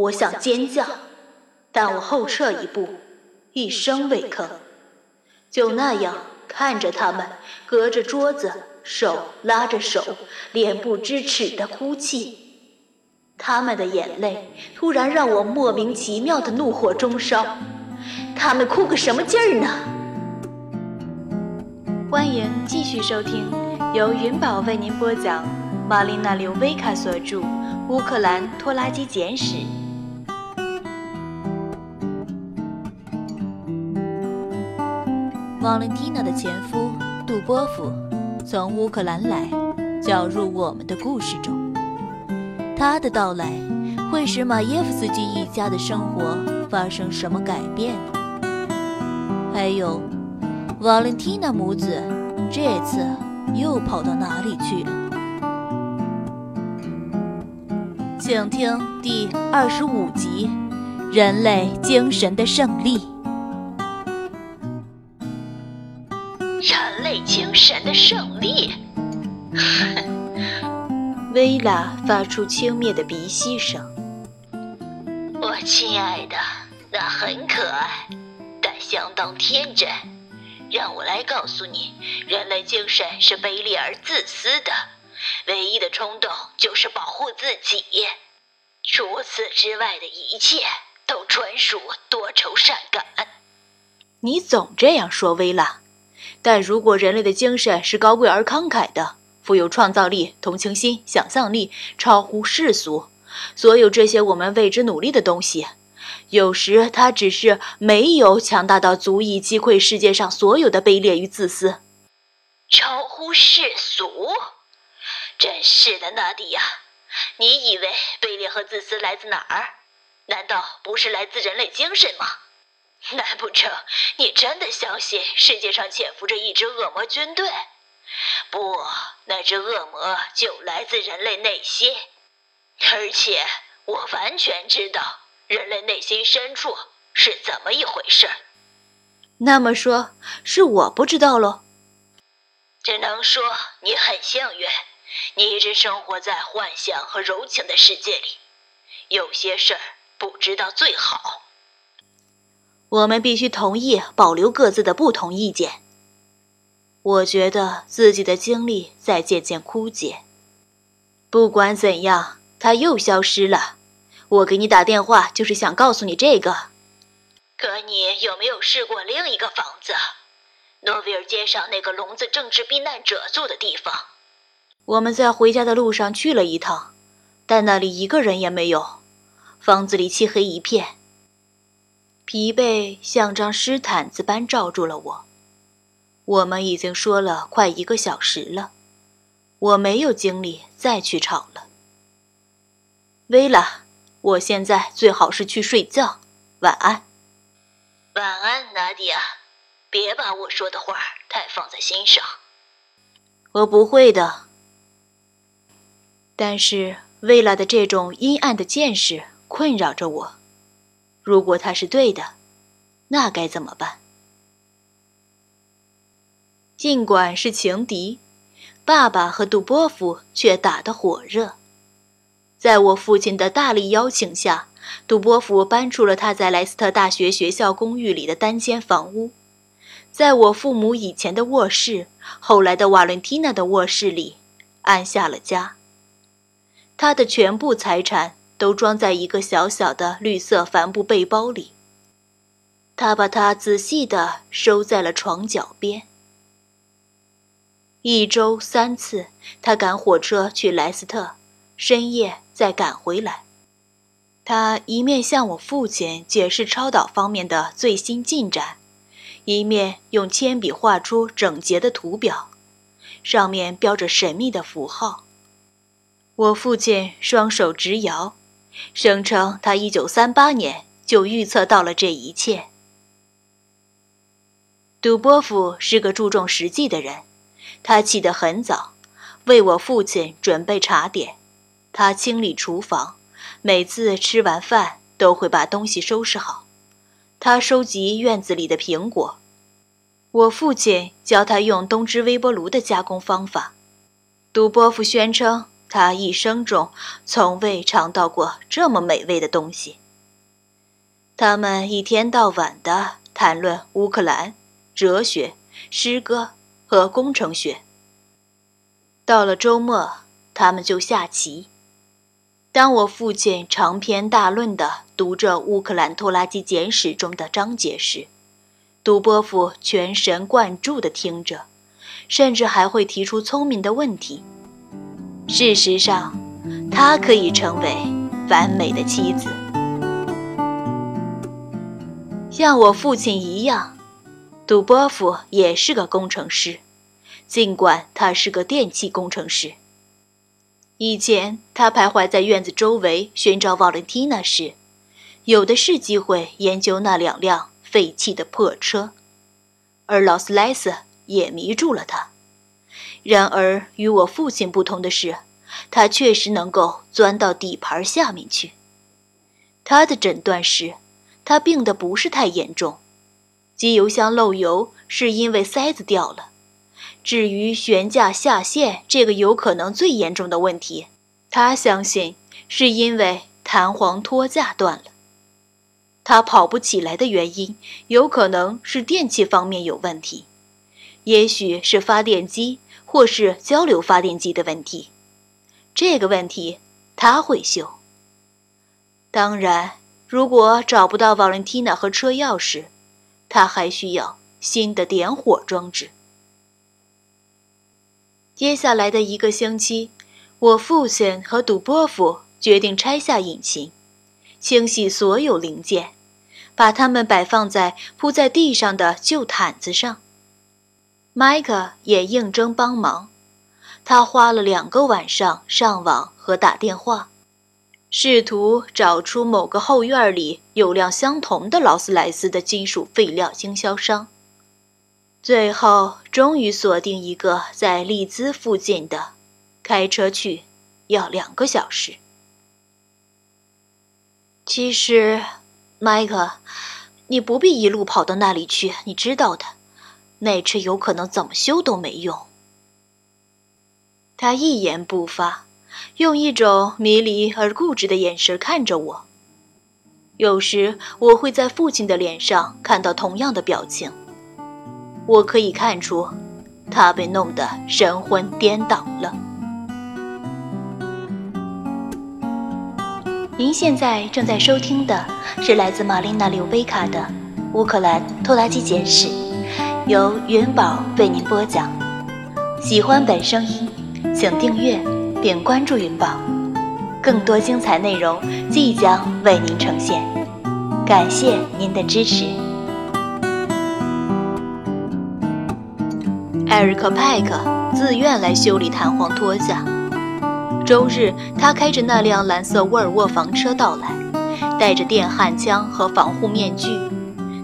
我想尖叫，但我后撤一步，一声未吭，就那样看着他们隔着桌子，手拉着手，脸不知耻的哭泣。他们的眼泪突然让我莫名其妙的怒火中烧。他们哭个什么劲儿呢？欢迎继续收听，由云宝为您播讲，玛丽娜·刘维卡所著《乌克兰拖拉机简史》。瓦伦蒂娜的前夫杜波夫从乌克兰来，搅入我们的故事中。他的到来会使马耶夫斯基一家的生活发生什么改变？还有，瓦伦蒂娜母子这次又跑到哪里去了？请听第二十五集《人类精神的胜利》。神的胜利。薇拉发出轻蔑的鼻息声。我亲爱的，那很可爱，但相当天真。让我来告诉你，人类精神是卑劣而自私的，唯一的冲动就是保护自己。除此之外的一切都纯属多愁善感。你总这样说，薇拉。但如果人类的精神是高贵而慷慨的，富有创造力、同情心、想象力，超乎世俗，所有这些我们为之努力的东西，有时它只是没有强大到足以击溃世界上所有的卑劣与自私。超乎世俗？真是的，纳迪亚，你以为卑劣和自私来自哪儿？难道不是来自人类精神吗？难不成你真的相信世界上潜伏着一支恶魔军队？不，那只恶魔就来自人类内心，而且我完全知道人类内心深处是怎么一回事。那么说，是我不知道喽？只能说你很幸运，你一直生活在幻想和柔情的世界里，有些事儿不知道最好。我们必须同意保留各自的不同意见。我觉得自己的精力在渐渐枯竭。不管怎样，他又消失了。我给你打电话就是想告诉你这个。可你有没有试过另一个房子？诺维尔街上那个聋子政治避难者住的地方。我们在回家的路上去了一趟，但那里一个人也没有。房子里漆黑一片。疲惫像张湿毯子般罩住了我。我们已经说了快一个小时了，我没有精力再去吵了。薇拉，我现在最好是去睡觉，晚安。晚安，纳迪亚，别把我说的话太放在心上。我不会的。但是薇拉的这种阴暗的见识困扰着我。如果他是对的，那该怎么办？尽管是情敌，爸爸和杜波夫却打得火热。在我父亲的大力邀请下，杜波夫搬出了他在莱斯特大学学校公寓里的单间房屋，在我父母以前的卧室，后来的瓦伦蒂娜的卧室里，安下了家。他的全部财产。都装在一个小小的绿色帆布背包里。他把它仔细地收在了床脚边。一周三次，他赶火车去莱斯特，深夜再赶回来。他一面向我父亲解释超导方面的最新进展，一面用铅笔画出整洁的图表，上面标着神秘的符号。我父亲双手直摇。声称他一九三八年就预测到了这一切。杜波夫是个注重实际的人，他起得很早，为我父亲准备茶点。他清理厨房，每次吃完饭都会把东西收拾好。他收集院子里的苹果。我父亲教他用东芝微波炉的加工方法。杜波夫宣称。他一生中从未尝到过这么美味的东西。他们一天到晚的谈论乌克兰、哲学、诗歌和工程学。到了周末，他们就下棋。当我父亲长篇大论地读着《乌克兰拖拉机简史》中的章节时，杜波夫全神贯注地听着，甚至还会提出聪明的问题。事实上，她可以成为完美的妻子。像我父亲一样，杜波夫也是个工程师，尽管他是个电气工程师。以前他徘徊在院子周围寻找瓦伦蒂娜时，有的是机会研究那两辆废弃的破车，而劳斯莱斯也迷住了他。然而，与我父亲不同的是，他确实能够钻到底盘下面去。他的诊断是，他病得不是太严重，机油箱漏油是因为塞子掉了。至于悬架下陷这个有可能最严重的问题，他相信是因为弹簧托架断了。他跑不起来的原因，有可能是电器方面有问题，也许是发电机。或是交流发电机的问题，这个问题他会修。当然，如果找不到瓦伦蒂娜和车钥匙，他还需要新的点火装置。接下来的一个星期，我父亲和杜波夫决定拆下引擎，清洗所有零件，把它们摆放在铺在地上的旧毯子上。麦克也应征帮忙，他花了两个晚上上网和打电话，试图找出某个后院里有辆相同的劳斯莱斯的金属废料经销商。最后，终于锁定一个在利兹附近的，开车去要两个小时。其实，麦克，你不必一路跑到那里去，你知道的。那车有可能怎么修都没用。他一言不发，用一种迷离而固执的眼神看着我。有时我会在父亲的脸上看到同样的表情。我可以看出，他被弄得神魂颠倒了。您现在正在收听的是来自玛丽娜·刘贝卡的《乌克兰拖拉机简史》。由云宝为您播讲。喜欢本声音，请订阅并关注云宝，更多精彩内容即将为您呈现。感谢您的支持。艾瑞克·派克自愿来修理弹簧托架。周日，他开着那辆蓝色沃尔沃房车到来，带着电焊枪和防护面具。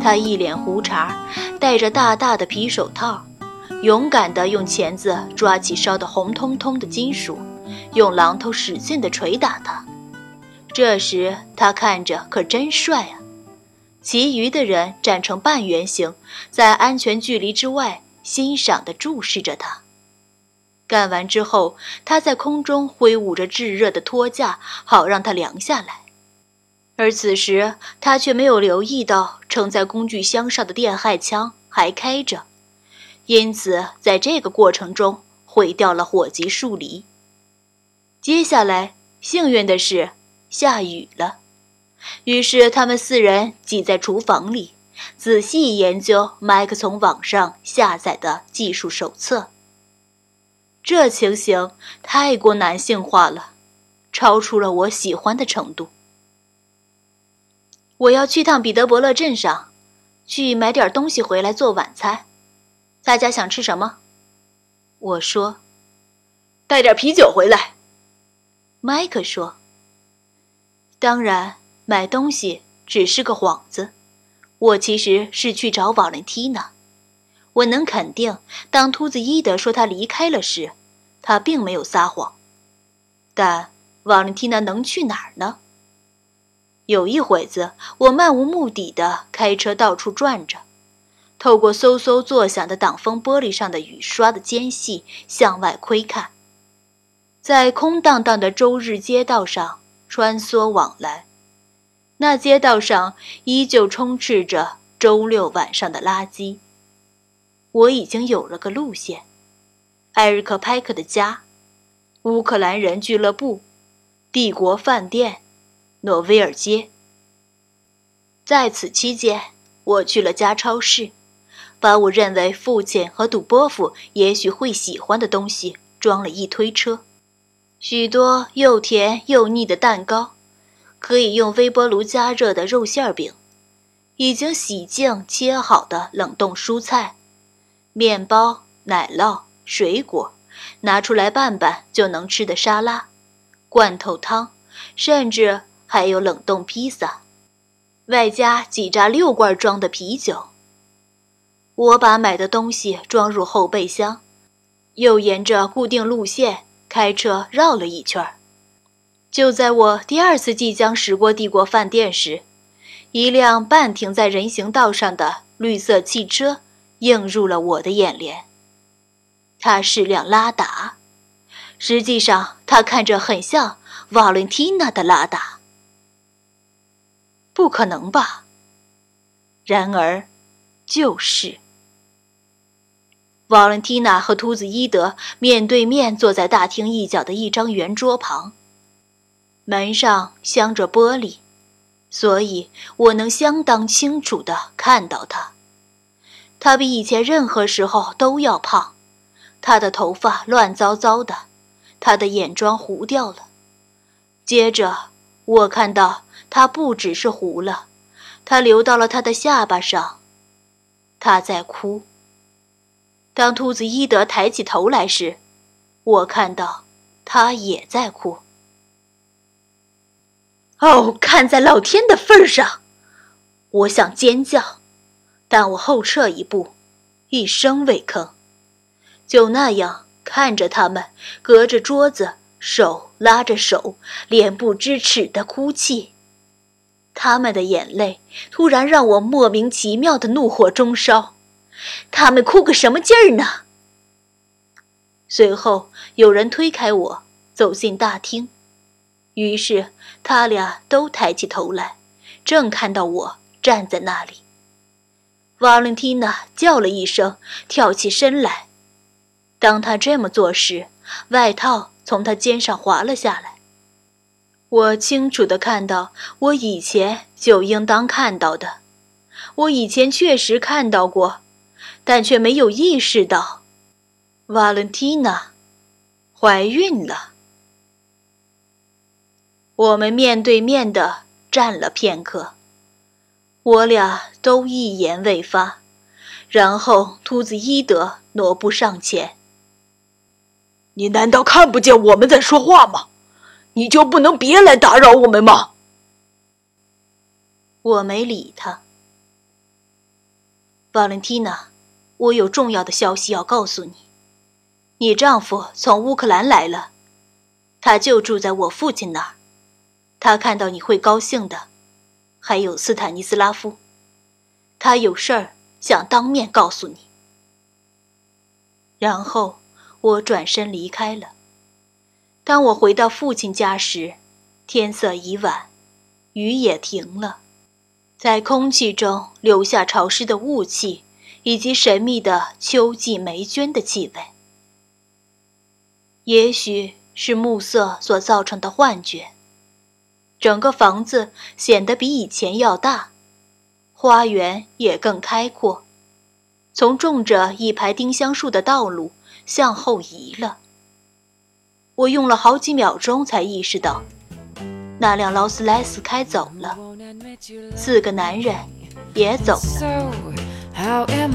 他一脸胡茬，戴着大大的皮手套，勇敢地用钳子抓起烧得红彤彤的金属，用榔头使劲地捶打它。这时他看着可真帅啊！其余的人站成半圆形，在安全距离之外欣赏地注视着他。干完之后，他在空中挥舞着炙热的托架，好让它凉下来。而此时，他却没有留意到盛在工具箱上的电焊枪还开着，因此在这个过程中毁掉了火棘树篱。接下来，幸运的是下雨了，于是他们四人挤在厨房里，仔细研究麦克从网上下载的技术手册。这情形太过男性化了，超出了我喜欢的程度。我要去趟彼得伯勒镇上，去买点东西回来做晚餐。大家想吃什么？我说：“带点啤酒回来。”麦克说：“当然，买东西只是个幌子。我其实是去找瓦伦蒂娜。我能肯定，当秃子伊德说他离开了时，他并没有撒谎。但瓦伦蒂娜能去哪儿呢？”有一会子，我漫无目的的开车到处转着，透过嗖嗖作响的挡风玻璃上的雨刷的间隙向外窥看。在空荡荡的周日街道上穿梭往来。那街道上依旧充斥着周六晚上的垃圾。我已经有了个路线：艾瑞克·派克的家、乌克兰人俱乐部、帝国饭店、诺威尔街。在此期间，我去了家超市，把我认为父亲和杜波夫也许会喜欢的东西装了一推车，许多又甜又腻的蛋糕。可以用微波炉加热的肉馅饼，已经洗净切好的冷冻蔬菜，面包、奶酪、水果，拿出来拌拌就能吃的沙拉，罐头汤，甚至还有冷冻披萨，外加几扎六罐装的啤酒。我把买的东西装入后备箱，又沿着固定路线开车绕了一圈。就在我第二次即将驶过帝国饭店时，一辆半停在人行道上的绿色汽车映入了我的眼帘。它是辆拉达，实际上它看着很像瓦伦蒂娜的拉达。不可能吧？然而，就是。瓦伦蒂娜和秃子伊德面对面坐在大厅一角的一张圆桌旁。门上镶着玻璃，所以我能相当清楚地看到他。他比以前任何时候都要胖，他的头发乱糟糟的，他的眼妆糊掉了。接着，我看到他不只是糊了，他流到了他的下巴上。他在哭。当兔子伊德抬起头来时，我看到他也在哭。哦，看在老天的份上，我想尖叫，但我后撤一步，一声未吭，就那样看着他们隔着桌子，手拉着手，脸不知耻的哭泣。他们的眼泪突然让我莫名其妙的怒火中烧。他们哭个什么劲儿呢？随后有人推开我，走进大厅。于是，他俩都抬起头来，正看到我站在那里。瓦伦蒂娜叫了一声，跳起身来。当他这么做时，外套从他肩上滑了下来。我清楚地看到我以前就应当看到的，我以前确实看到过，但却没有意识到，瓦伦蒂娜怀孕了。我们面对面的站了片刻，我俩都一言未发，然后秃子伊德挪步上前：“你难道看不见我们在说话吗？你就不能别来打扰我们吗？”我没理他。瓦伦蒂娜，我有重要的消息要告诉你，你丈夫从乌克兰来了，他就住在我父亲那儿。他看到你会高兴的，还有斯坦尼斯拉夫，他有事儿想当面告诉你。然后我转身离开了。当我回到父亲家时，天色已晚，雨也停了，在空气中留下潮湿的雾气以及神秘的秋季霉菌的气味。也许是暮色所造成的幻觉。整个房子显得比以前要大，花园也更开阔。从种着一排丁香树的道路向后移了。我用了好几秒钟才意识到，那辆劳斯莱斯开走了，四个男人也走了。A